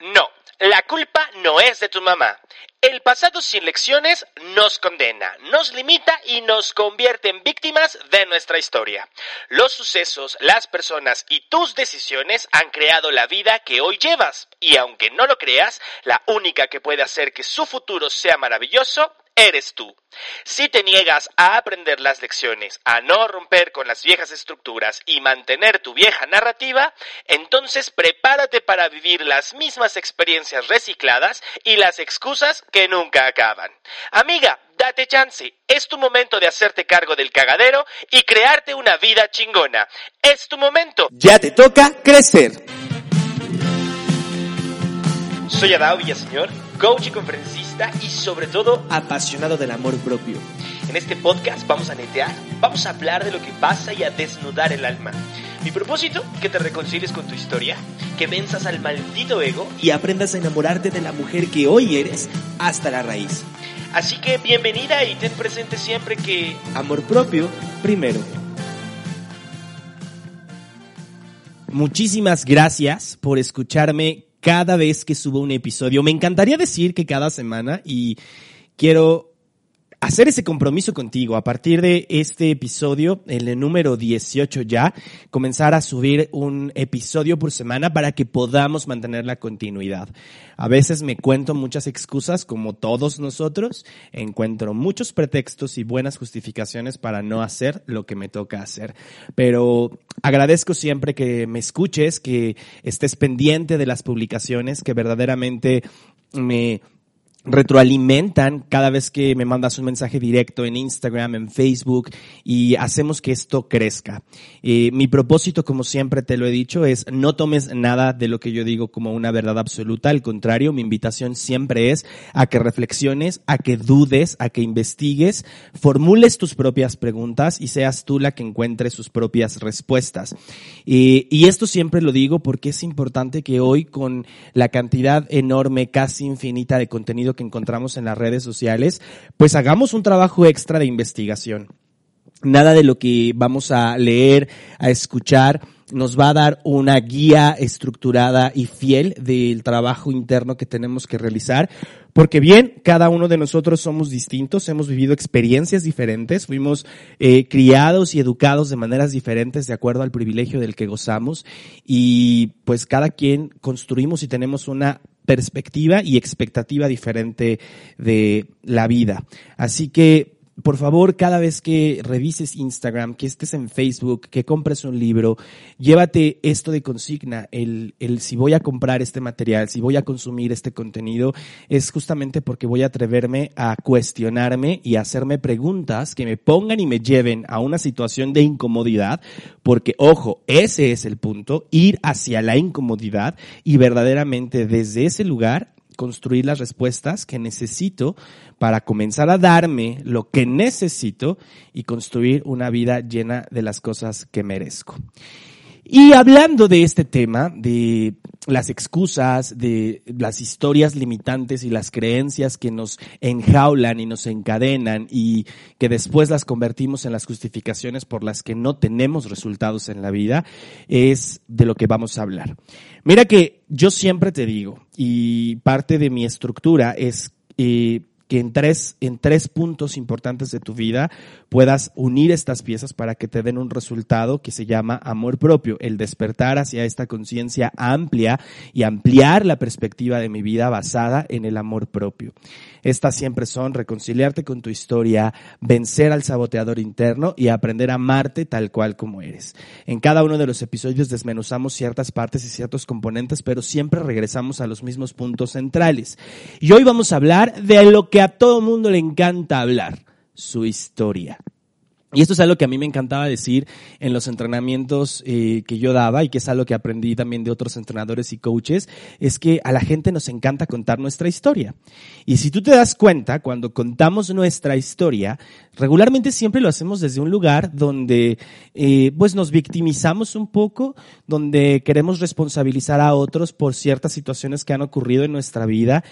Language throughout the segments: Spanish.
No, la culpa no es de tu mamá. El pasado sin lecciones nos condena, nos limita y nos convierte en víctimas de nuestra historia. Los sucesos, las personas y tus decisiones han creado la vida que hoy llevas. Y aunque no lo creas, la única que puede hacer que su futuro sea maravilloso eres tú. Si te niegas a aprender las lecciones, a no romper con las viejas estructuras y mantener tu vieja narrativa, entonces prepárate para vivir las mismas experiencias recicladas y las excusas que nunca acaban. Amiga, date chance. Es tu momento de hacerte cargo del cagadero y crearte una vida chingona. Es tu momento. Ya te toca crecer. Soy Adao Villaseñor, coach y conferencista y sobre todo Apasionado del amor propio. en este podcast vamos a netear, vamos a hablar de lo que pasa y a desnudar el alma. Mi propósito, que te reconcilies con tu historia, que venzas al maldito ego, Y aprendas a enamorarte de la mujer que hoy eres hasta la raíz. así que bienvenida y ten presente siempre que Amor propio primero. Muchísimas gracias por escucharme cada vez que subo un episodio. Me encantaría decir que cada semana y quiero hacer ese compromiso contigo. A partir de este episodio, el número 18 ya, comenzar a subir un episodio por semana para que podamos mantener la continuidad. A veces me cuento muchas excusas, como todos nosotros, encuentro muchos pretextos y buenas justificaciones para no hacer lo que me toca hacer. Pero agradezco siempre que me escuches, que estés pendiente de las publicaciones, que verdaderamente me retroalimentan cada vez que me mandas un mensaje directo en Instagram, en Facebook y hacemos que esto crezca. Eh, mi propósito, como siempre te lo he dicho, es no tomes nada de lo que yo digo como una verdad absoluta. Al contrario, mi invitación siempre es a que reflexiones, a que dudes, a que investigues, formules tus propias preguntas y seas tú la que encuentre sus propias respuestas. Eh, y esto siempre lo digo porque es importante que hoy con la cantidad enorme, casi infinita de contenido que encontramos en las redes sociales, pues hagamos un trabajo extra de investigación. Nada de lo que vamos a leer, a escuchar, nos va a dar una guía estructurada y fiel del trabajo interno que tenemos que realizar, porque bien, cada uno de nosotros somos distintos, hemos vivido experiencias diferentes, fuimos eh, criados y educados de maneras diferentes de acuerdo al privilegio del que gozamos y pues cada quien construimos y tenemos una perspectiva y expectativa diferente de la vida. Así que por favor, cada vez que revises Instagram, que estés en Facebook, que compres un libro, llévate esto de consigna, el, el si voy a comprar este material, si voy a consumir este contenido, es justamente porque voy a atreverme a cuestionarme y hacerme preguntas que me pongan y me lleven a una situación de incomodidad, porque ojo, ese es el punto, ir hacia la incomodidad y verdaderamente desde ese lugar construir las respuestas que necesito para comenzar a darme lo que necesito y construir una vida llena de las cosas que merezco. Y hablando de este tema, de las excusas, de las historias limitantes y las creencias que nos enjaulan y nos encadenan y que después las convertimos en las justificaciones por las que no tenemos resultados en la vida, es de lo que vamos a hablar. Mira que yo siempre te digo, y parte de mi estructura es eh, que en tres, en tres puntos importantes de tu vida puedas unir estas piezas para que te den un resultado que se llama amor propio, el despertar hacia esta conciencia amplia y ampliar la perspectiva de mi vida basada en el amor propio. Estas siempre son reconciliarte con tu historia, vencer al saboteador interno y aprender a amarte tal cual como eres. En cada uno de los episodios desmenuzamos ciertas partes y ciertos componentes, pero siempre regresamos a los mismos puntos centrales. Y hoy vamos a hablar de lo que a todo mundo le encanta hablar, su historia. Y esto es algo que a mí me encantaba decir en los entrenamientos eh, que yo daba y que es algo que aprendí también de otros entrenadores y coaches, es que a la gente nos encanta contar nuestra historia. Y si tú te das cuenta, cuando contamos nuestra historia, regularmente siempre lo hacemos desde un lugar donde eh, pues nos victimizamos un poco, donde queremos responsabilizar a otros por ciertas situaciones que han ocurrido en nuestra vida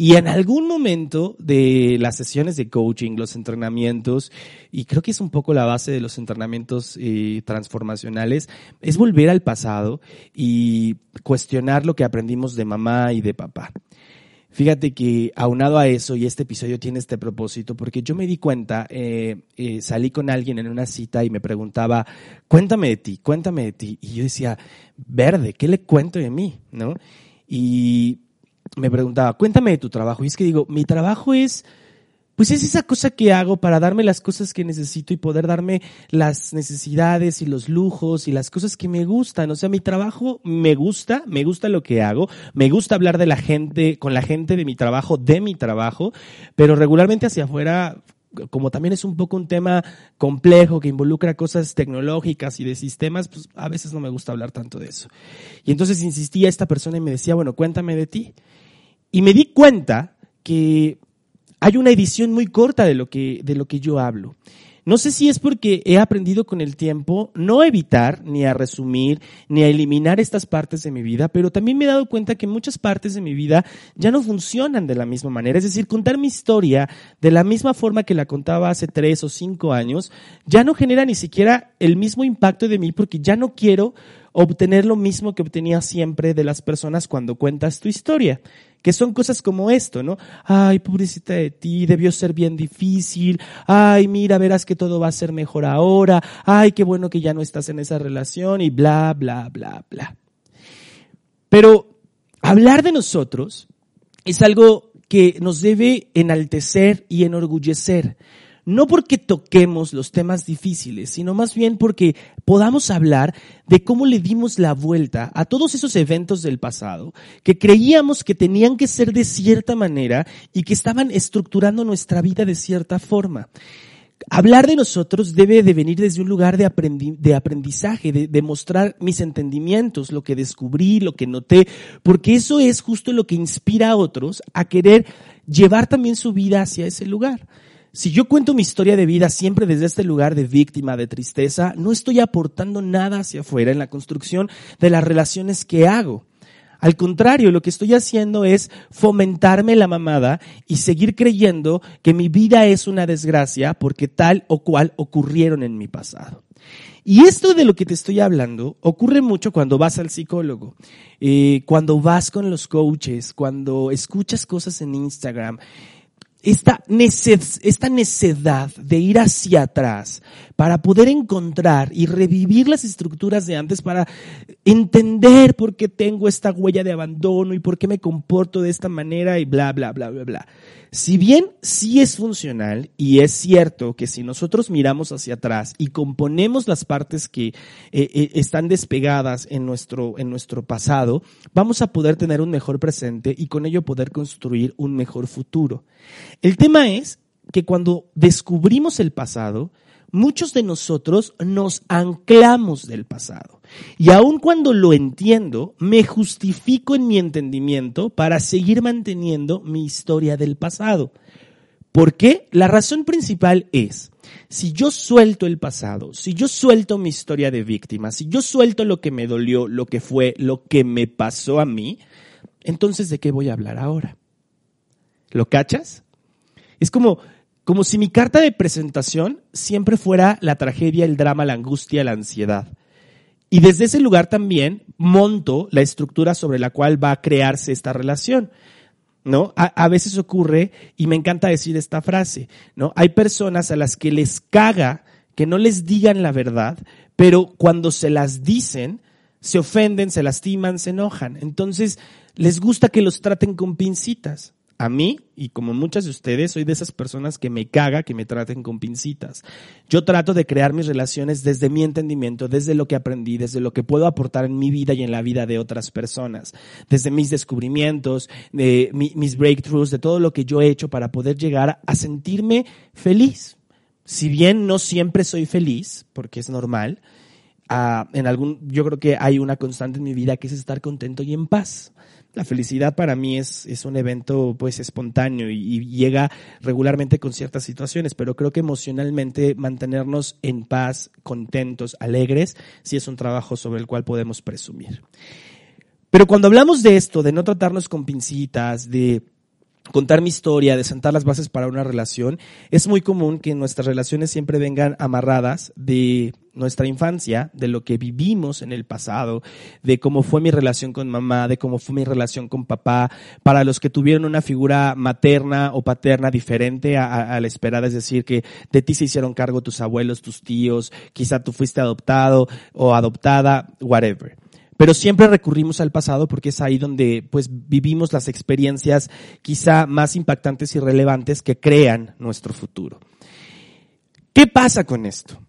y en algún momento de las sesiones de coaching, los entrenamientos, y creo que es un poco la base de los entrenamientos eh, transformacionales, es volver al pasado y cuestionar lo que aprendimos de mamá y de papá. Fíjate que aunado a eso, y este episodio tiene este propósito, porque yo me di cuenta, eh, eh, salí con alguien en una cita y me preguntaba, cuéntame de ti, cuéntame de ti. Y yo decía, verde, ¿qué le cuento de mí? ¿No? Y me preguntaba, cuéntame de tu trabajo. Y es que digo, mi trabajo es, pues es esa cosa que hago para darme las cosas que necesito y poder darme las necesidades y los lujos y las cosas que me gustan. O sea, mi trabajo me gusta, me gusta lo que hago, me gusta hablar de la gente, con la gente de mi trabajo, de mi trabajo, pero regularmente hacia afuera como también es un poco un tema complejo que involucra cosas tecnológicas y de sistemas, pues a veces no me gusta hablar tanto de eso. Y entonces insistía esta persona y me decía, bueno, cuéntame de ti. Y me di cuenta que hay una edición muy corta de lo que, de lo que yo hablo. No sé si es porque he aprendido con el tiempo no evitar, ni a resumir, ni a eliminar estas partes de mi vida, pero también me he dado cuenta que muchas partes de mi vida ya no funcionan de la misma manera. Es decir, contar mi historia de la misma forma que la contaba hace tres o cinco años ya no genera ni siquiera el mismo impacto de mí porque ya no quiero obtener lo mismo que obtenía siempre de las personas cuando cuentas tu historia que son cosas como esto, ¿no? Ay, pobrecita de ti, debió ser bien difícil. Ay, mira, verás que todo va a ser mejor ahora. Ay, qué bueno que ya no estás en esa relación y bla, bla, bla, bla. Pero hablar de nosotros es algo que nos debe enaltecer y enorgullecer no porque toquemos los temas difíciles, sino más bien porque podamos hablar de cómo le dimos la vuelta a todos esos eventos del pasado que creíamos que tenían que ser de cierta manera y que estaban estructurando nuestra vida de cierta forma. Hablar de nosotros debe de venir desde un lugar de, aprendizaje, de, mostrar mis entendimientos, lo que descubrí, lo que noté, porque eso es justo lo que inspira a otros a querer llevar también su vida hacia ese lugar. Si yo cuento mi historia de vida siempre desde este lugar de víctima, de tristeza, no estoy aportando nada hacia afuera en la construcción de las relaciones que hago. Al contrario, lo que estoy haciendo es fomentarme la mamada y seguir creyendo que mi vida es una desgracia porque tal o cual ocurrieron en mi pasado. Y esto de lo que te estoy hablando ocurre mucho cuando vas al psicólogo, eh, cuando vas con los coaches, cuando escuchas cosas en Instagram esta, esta necedad de ir hacia atrás para poder encontrar y revivir las estructuras de antes, para entender por qué tengo esta huella de abandono y por qué me comporto de esta manera y bla, bla, bla, bla, bla. Si bien sí es funcional y es cierto que si nosotros miramos hacia atrás y componemos las partes que eh, eh, están despegadas en nuestro, en nuestro pasado, vamos a poder tener un mejor presente y con ello poder construir un mejor futuro. El tema es que cuando descubrimos el pasado, muchos de nosotros nos anclamos del pasado. Y aun cuando lo entiendo, me justifico en mi entendimiento para seguir manteniendo mi historia del pasado. ¿Por qué? La razón principal es, si yo suelto el pasado, si yo suelto mi historia de víctima, si yo suelto lo que me dolió, lo que fue, lo que me pasó a mí, entonces ¿de qué voy a hablar ahora? ¿Lo cachas? Es como, como si mi carta de presentación siempre fuera la tragedia, el drama, la angustia, la ansiedad. Y desde ese lugar también monto la estructura sobre la cual va a crearse esta relación. ¿No? A, a, veces ocurre, y me encanta decir esta frase, ¿no? Hay personas a las que les caga que no les digan la verdad, pero cuando se las dicen, se ofenden, se lastiman, se enojan. Entonces, les gusta que los traten con pincitas a mí, y como muchas de ustedes, soy de esas personas que me caga que me traten con pincitas. Yo trato de crear mis relaciones desde mi entendimiento, desde lo que aprendí, desde lo que puedo aportar en mi vida y en la vida de otras personas, desde mis descubrimientos, de mis breakthroughs, de todo lo que yo he hecho para poder llegar a sentirme feliz, Si bien no siempre soy feliz, porque es normal, ah, en algún, yo creo que hay una constante en mi vida que es estar contento y en paz. La felicidad para mí es, es un evento pues espontáneo y, llega regularmente con ciertas situaciones, pero creo que emocionalmente mantenernos en paz, contentos, alegres, sí es un trabajo sobre el cual podemos presumir. Pero cuando hablamos de esto, de no tratarnos con pincitas, de contar mi historia, de sentar las bases para una relación, es muy común que nuestras relaciones siempre vengan amarradas de nuestra infancia, de lo que vivimos en el pasado, de cómo fue mi relación con mamá, de cómo fue mi relación con papá, para los que tuvieron una figura materna o paterna diferente a, la esperada, es decir, que de ti se hicieron cargo tus abuelos, tus tíos, quizá tú fuiste adoptado o adoptada, whatever pero siempre recurrimos al pasado porque es ahí donde pues vivimos las experiencias quizá más impactantes y relevantes que crean nuestro futuro. ¿Qué pasa con esto?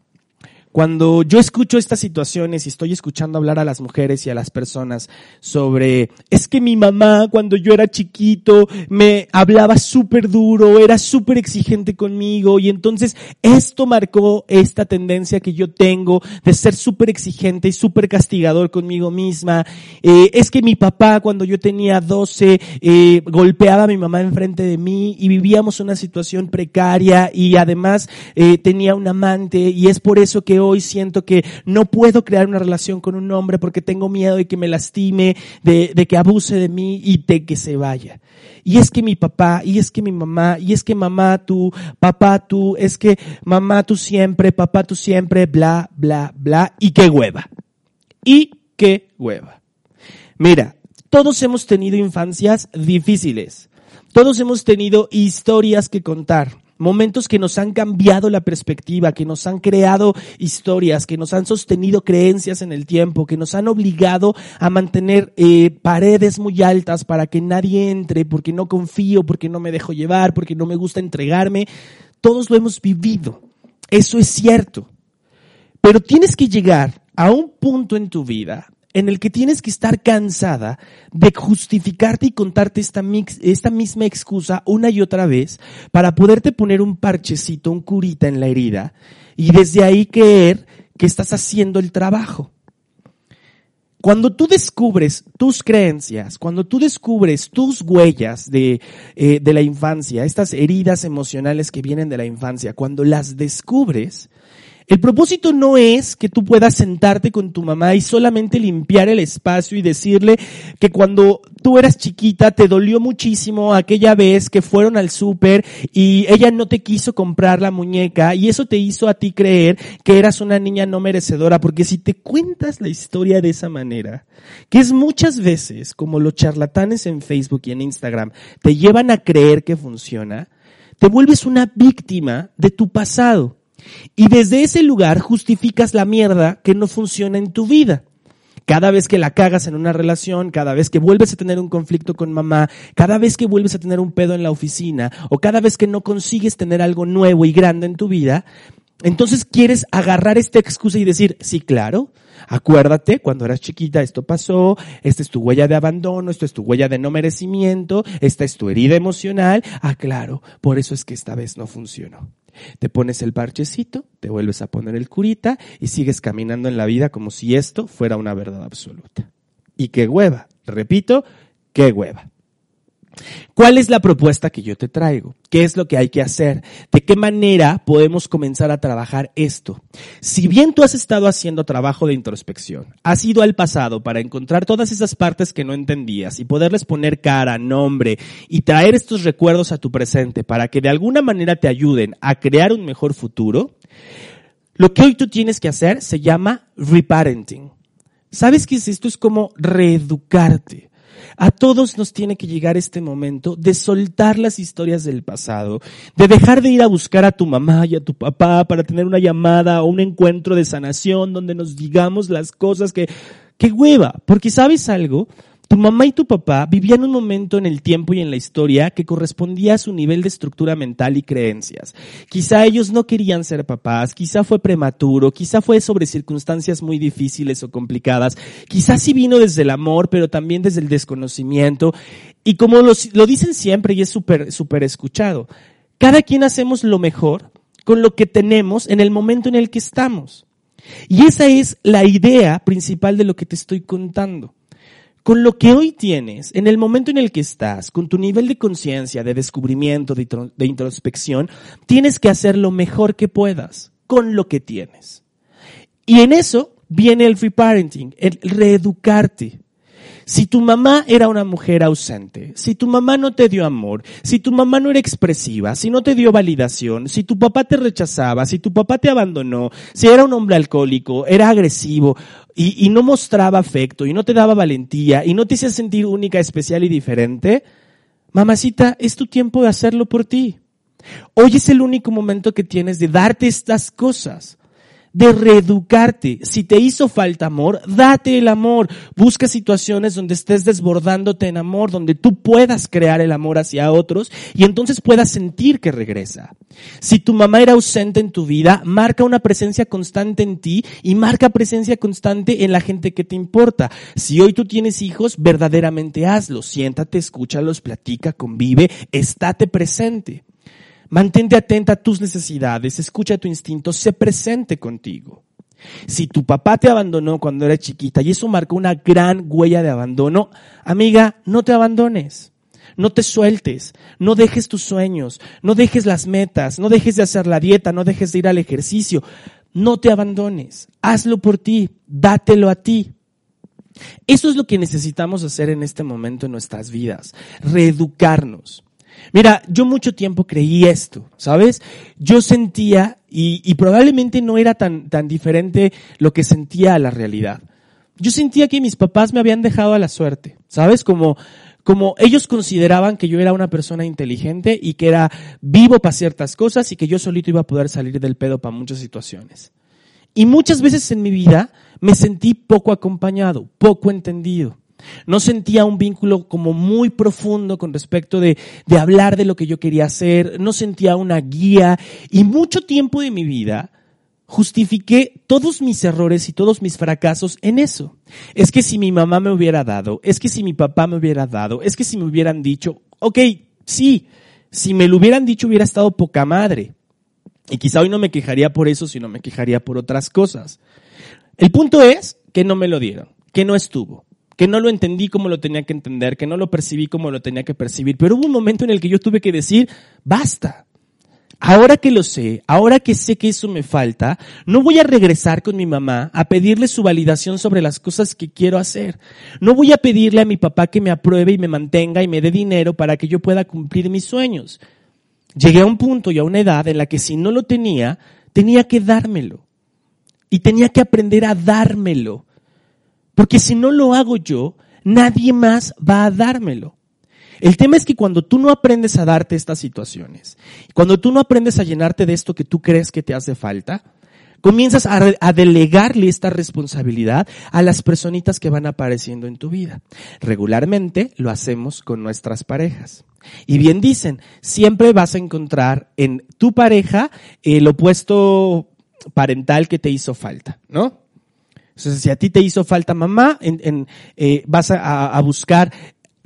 Cuando yo escucho estas situaciones y estoy escuchando hablar a las mujeres y a las personas sobre, es que mi mamá cuando yo era chiquito me hablaba súper duro, era súper exigente conmigo y entonces esto marcó esta tendencia que yo tengo de ser súper exigente y súper castigador conmigo misma. Eh, es que mi papá cuando yo tenía 12 eh, golpeaba a mi mamá enfrente de mí y vivíamos una situación precaria y además eh, tenía un amante y es por eso que hoy siento que no puedo crear una relación con un hombre porque tengo miedo de que me lastime, de, de que abuse de mí y de que se vaya. Y es que mi papá, y es que mi mamá, y es que mamá tú, papá tú, es que mamá tú siempre, papá tú siempre, bla, bla, bla, y qué hueva. Y qué hueva. Mira, todos hemos tenido infancias difíciles. Todos hemos tenido historias que contar momentos que nos han cambiado la perspectiva, que nos han creado historias, que nos han sostenido creencias en el tiempo, que nos han obligado a mantener eh, paredes muy altas para que nadie entre, porque no confío, porque no me dejo llevar, porque no me gusta entregarme. Todos lo hemos vivido. Eso es cierto. Pero tienes que llegar a un punto en tu vida en el que tienes que estar cansada de justificarte y contarte esta, mix, esta misma excusa una y otra vez para poderte poner un parchecito, un curita en la herida y desde ahí creer que estás haciendo el trabajo. Cuando tú descubres tus creencias, cuando tú descubres tus huellas de, eh, de la infancia, estas heridas emocionales que vienen de la infancia, cuando las descubres, el propósito no es que tú puedas sentarte con tu mamá y solamente limpiar el espacio y decirle que cuando tú eras chiquita te dolió muchísimo aquella vez que fueron al súper y ella no te quiso comprar la muñeca y eso te hizo a ti creer que eras una niña no merecedora, porque si te cuentas la historia de esa manera, que es muchas veces como los charlatanes en Facebook y en Instagram te llevan a creer que funciona, te vuelves una víctima de tu pasado. Y desde ese lugar justificas la mierda que no funciona en tu vida. Cada vez que la cagas en una relación, cada vez que vuelves a tener un conflicto con mamá, cada vez que vuelves a tener un pedo en la oficina, o cada vez que no consigues tener algo nuevo y grande en tu vida, entonces quieres agarrar esta excusa y decir, sí, claro, acuérdate, cuando eras chiquita esto pasó, esta es tu huella de abandono, esto es tu huella de no merecimiento, esta es tu herida emocional, ah, claro, por eso es que esta vez no funcionó. Te pones el parchecito, te vuelves a poner el curita y sigues caminando en la vida como si esto fuera una verdad absoluta. Y qué hueva, repito, qué hueva. ¿Cuál es la propuesta que yo te traigo? ¿Qué es lo que hay que hacer? ¿De qué manera podemos comenzar a trabajar esto? Si bien tú has estado haciendo trabajo de introspección, has ido al pasado para encontrar todas esas partes que no entendías y poderles poner cara, nombre y traer estos recuerdos a tu presente para que de alguna manera te ayuden a crear un mejor futuro, lo que hoy tú tienes que hacer se llama reparenting. ¿Sabes qué es esto? Es como reeducarte a todos nos tiene que llegar este momento de soltar las historias del pasado, de dejar de ir a buscar a tu mamá y a tu papá para tener una llamada o un encuentro de sanación donde nos digamos las cosas que, qué hueva, porque sabes algo, tu mamá y tu papá vivían un momento en el tiempo y en la historia que correspondía a su nivel de estructura mental y creencias. Quizá ellos no querían ser papás, quizá fue prematuro, quizá fue sobre circunstancias muy difíciles o complicadas, quizá sí vino desde el amor, pero también desde el desconocimiento. Y como lo, dicen siempre y es súper, súper escuchado, cada quien hacemos lo mejor con lo que tenemos en el momento en el que estamos. Y esa es la idea principal de lo que te estoy contando. Con lo que hoy tienes, en el momento en el que estás, con tu nivel de conciencia, de descubrimiento, de, introspección, tienes que hacer lo mejor que puedas con lo que tienes. Y en eso viene el free parenting, el reeducarte. Si tu mamá era una mujer ausente, si tu mamá no te dio amor, si tu mamá no era expresiva, si no te dio validación, si tu papá te rechazaba, si tu papá te abandonó, si era un hombre alcohólico, era agresivo y, no mostraba afecto y no te daba valentía y no te hacía sentir única, especial y diferente, mamacita, es tu tiempo de hacerlo por ti. Hoy es el único momento que tienes de darte estas cosas de reeducarte. Si te hizo falta amor, date el amor. Busca situaciones donde estés desbordándote en amor, donde tú puedas crear el amor hacia otros y entonces puedas sentir que regresa. Si tu mamá era ausente en tu vida, marca una presencia constante en ti y marca presencia constante en la gente que te importa. Si hoy tú tienes hijos, verdaderamente hazlo. Siéntate, escúchalos, platica, convive, estate presente. Mantente atenta a tus necesidades, escucha tu instinto, sé presente contigo. Si tu papá te abandonó cuando eras chiquita y eso marcó una gran huella de abandono, amiga, no te abandones. No te sueltes, no dejes tus sueños, no dejes las metas, no dejes de hacer la dieta, no dejes de ir al ejercicio. No te abandones, hazlo por ti, dátelo a ti. Eso es lo que necesitamos hacer en este momento en nuestras vidas, reeducarnos. Mira, yo mucho tiempo creí esto, ¿sabes? Yo sentía, y, probablemente no era tan, tan diferente lo que sentía a la realidad. Yo sentía que mis papás me habían dejado a la suerte, ¿sabes? Como, como ellos consideraban que yo era una persona inteligente y que era vivo para ciertas cosas y que yo solito iba a poder salir del pedo para muchas situaciones. Y muchas veces en mi vida me sentí poco acompañado, poco entendido. No sentía un vínculo como muy profundo con respecto de, hablar de lo que yo quería hacer, no sentía una guía y mucho tiempo de mi vida justifiqué todos mis errores y todos mis fracasos en eso. Es que si mi mamá me hubiera dado, es que si mi papá me hubiera dado, es que si me hubieran dicho, ok, sí, si me lo hubieran dicho hubiera estado poca madre. Y quizá hoy no me quejaría por eso, sino me quejaría por otras cosas. El punto es que no me lo dieron, que no estuvo que no lo entendí como lo tenía que entender, que no lo percibí como lo tenía que percibir, pero hubo un momento en el que yo tuve que decir, basta. Ahora que lo sé, ahora que sé que eso me falta, no voy a regresar con mi mamá a pedirle su validación sobre las cosas que quiero hacer. No voy a pedirle a mi papá que me apruebe y me mantenga y me dé dinero para que yo pueda cumplir mis sueños. Llegué a un punto y a una edad en la que si no lo tenía, tenía que dármelo. Y tenía que aprender a dármelo. Porque si no lo hago yo, nadie más va a dármelo. El tema es que cuando tú no aprendes a darte estas situaciones, cuando tú no aprendes a llenarte de esto que tú crees que te hace falta, comienzas a, delegarle esta responsabilidad a las personitas que van apareciendo en tu vida. Regularmente lo hacemos con nuestras parejas. Y bien dicen, siempre vas a encontrar en tu pareja el opuesto parental que te hizo falta, ¿no? Entonces, si a ti te hizo falta mamá, en, eh, vas a, a buscar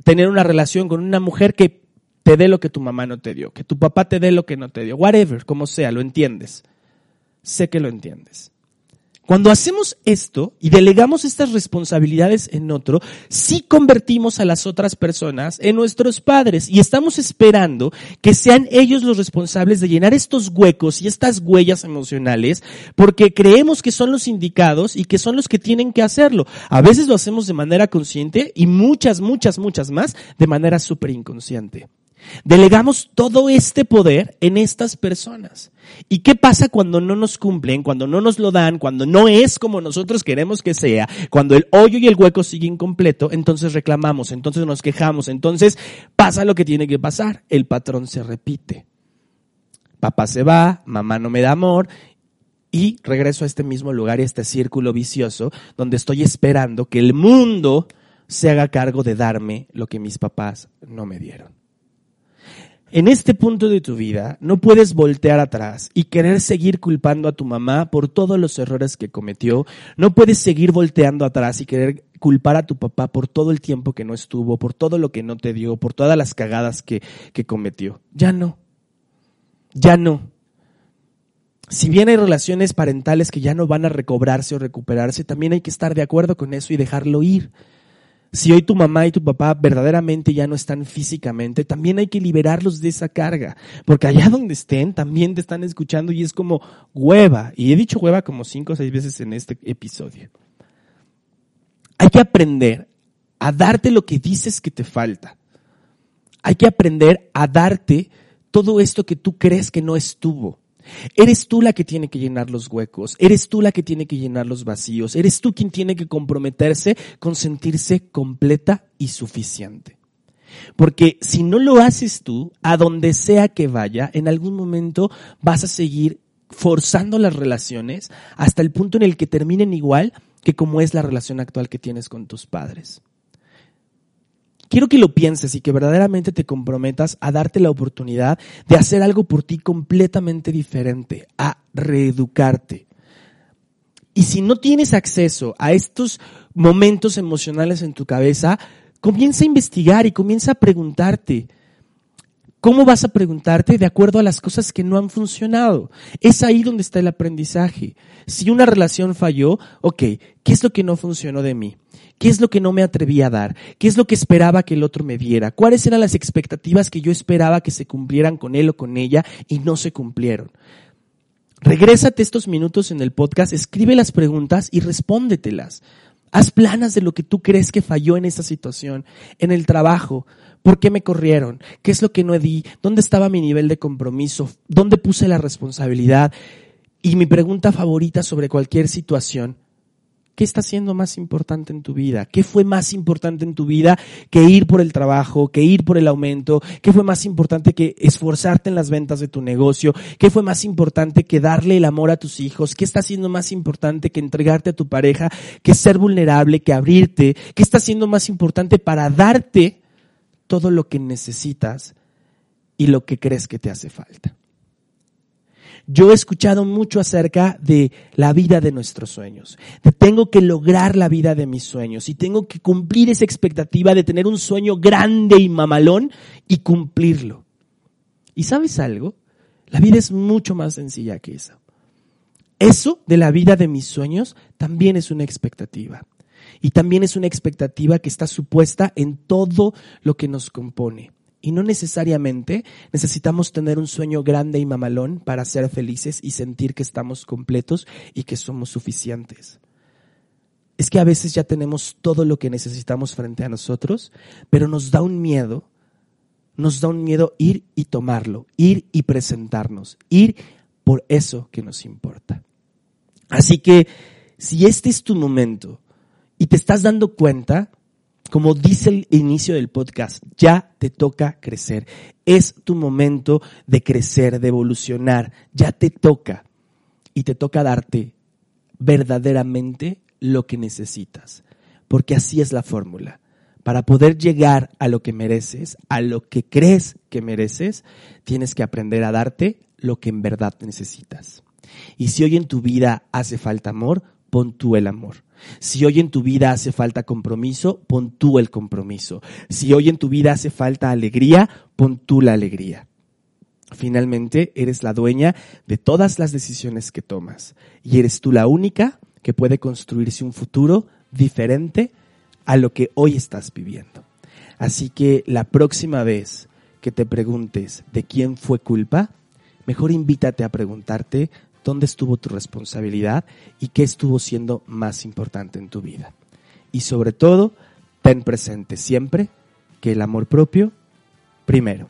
tener una relación con una mujer que te dé lo que tu mamá no te dio, que tu papá te dé lo que no te dio, whatever, como sea, lo entiendes. Sé que lo entiendes. Cuando hacemos esto y delegamos estas responsabilidades en otro, sí convertimos a las otras personas en nuestros padres y estamos esperando que sean ellos los responsables de llenar estos huecos y estas huellas emocionales porque creemos que son los indicados y que son los que tienen que hacerlo. A veces lo hacemos de manera consciente y muchas, muchas, muchas más de manera súper inconsciente. Delegamos todo este poder en estas personas. ¿Y qué pasa cuando no nos cumplen, cuando no nos lo dan, cuando no es como nosotros queremos que sea, cuando el hoyo y el hueco siguen incompleto? Entonces reclamamos, entonces nos quejamos, entonces pasa lo que tiene que pasar. El patrón se repite. Papá se va, mamá no me da amor y regreso a este mismo lugar y a este círculo vicioso donde estoy esperando que el mundo se haga cargo de darme lo que mis papás no me dieron. En este punto de tu vida no puedes voltear atrás y querer seguir culpando a tu mamá por todos los errores que cometió. No puedes seguir volteando atrás y querer culpar a tu papá por todo el tiempo que no estuvo, por todo lo que no te dio, por todas las cagadas que, que cometió. Ya no. Ya no. si bien hay relaciones parentales que ya no van a recobrarse o recuperarse, también hay que estar de acuerdo con eso y dejarlo ir. Si hoy tu mamá y tu papá verdaderamente ya no están físicamente, también hay que liberarlos de esa carga, porque allá donde estén también te están escuchando y es como hueva, y he dicho hueva como cinco o seis veces en este episodio. Hay que aprender a darte lo que dices que te falta. Hay que aprender a darte todo esto que tú crees que no estuvo. Eres tú la que tiene que llenar los huecos, eres tú la que tiene que llenar los vacíos, eres tú quien tiene que comprometerse con sentirse completa y suficiente. Porque si no lo haces tú, a donde sea que vaya, en algún momento vas a seguir forzando las relaciones hasta el punto en el que terminen igual que como es la relación actual que tienes con tus padres. Quiero que lo pienses y que verdaderamente te comprometas a darte la oportunidad de hacer algo por ti completamente diferente, a reeducarte. Y si no tienes acceso a estos momentos emocionales en tu cabeza, comienza a investigar y comienza a preguntarte, ¿Cómo vas a preguntarte de acuerdo a las cosas que no han funcionado? Es ahí donde está el aprendizaje. Si una relación falló, ok, ¿qué es lo que no funcionó de mí? ¿Qué es lo que no me atreví a dar? ¿Qué es lo que esperaba que el otro me diera? ¿Cuáles eran las expectativas que yo esperaba que se cumplieran con él o con ella y no se cumplieron? Regrésate estos minutos en el podcast, escribe las preguntas y respóndetelas. Haz planas de lo que tú crees que falló en esa situación, en el trabajo, ¿Por qué me corrieron? ¿Qué es lo que no di? ¿Dónde estaba mi nivel de compromiso? ¿Dónde puse la responsabilidad? Y mi pregunta favorita sobre cualquier situación, ¿qué está siendo más importante en tu vida? ¿Qué fue más importante en tu vida que ir por el trabajo, que ir por el aumento? ¿Qué fue más importante que esforzarte en las ventas de tu negocio? ¿Qué fue más importante que darle el amor a tus hijos? ¿Qué está siendo más importante que entregarte a tu pareja? ¿Que ser vulnerable? ¿Que abrirte? ¿Qué está siendo más importante para darte todo lo que necesitas y lo que crees que te hace falta. Yo he escuchado mucho acerca de la vida de nuestros sueños, de tengo que lograr la vida de mis sueños y tengo que cumplir esa expectativa de tener un sueño grande y mamalón y cumplirlo. ¿Y sabes algo? La vida es mucho más sencilla que eso. Eso de la vida de mis sueños también es una expectativa. Y también es una expectativa que está supuesta en todo lo que nos compone. Y no necesariamente necesitamos tener un sueño grande y mamalón para ser felices y sentir que estamos completos y que somos suficientes. Es que a veces ya tenemos todo lo que necesitamos frente a nosotros, pero nos da un miedo, nos da un miedo ir y tomarlo, ir y presentarnos, ir por eso que nos importa. Así que si este es tu momento y te estás dando cuenta, como dice el inicio del podcast, ya te toca crecer. Es tu momento de crecer, de evolucionar. Ya te toca. Y te toca darte verdaderamente lo que necesitas. Porque así es la fórmula. Para poder llegar a lo que mereces, a lo que crees que mereces, tienes que aprender a darte lo que en verdad necesitas. Y si hoy en tu vida hace falta amor, pon tú el amor. Si hoy en tu vida hace falta compromiso, pon tú el compromiso. Si hoy en tu vida hace falta alegría, pon tú la alegría. Finalmente, eres la dueña de todas las decisiones que tomas y eres tú la única que puede construirse un futuro diferente a lo que hoy estás viviendo. Así que la próxima vez que te preguntes de quién fue culpa, mejor invítate a preguntarte dónde estuvo tu responsabilidad y qué estuvo siendo más importante en tu vida. Y sobre todo, ten presente siempre que el amor propio primero.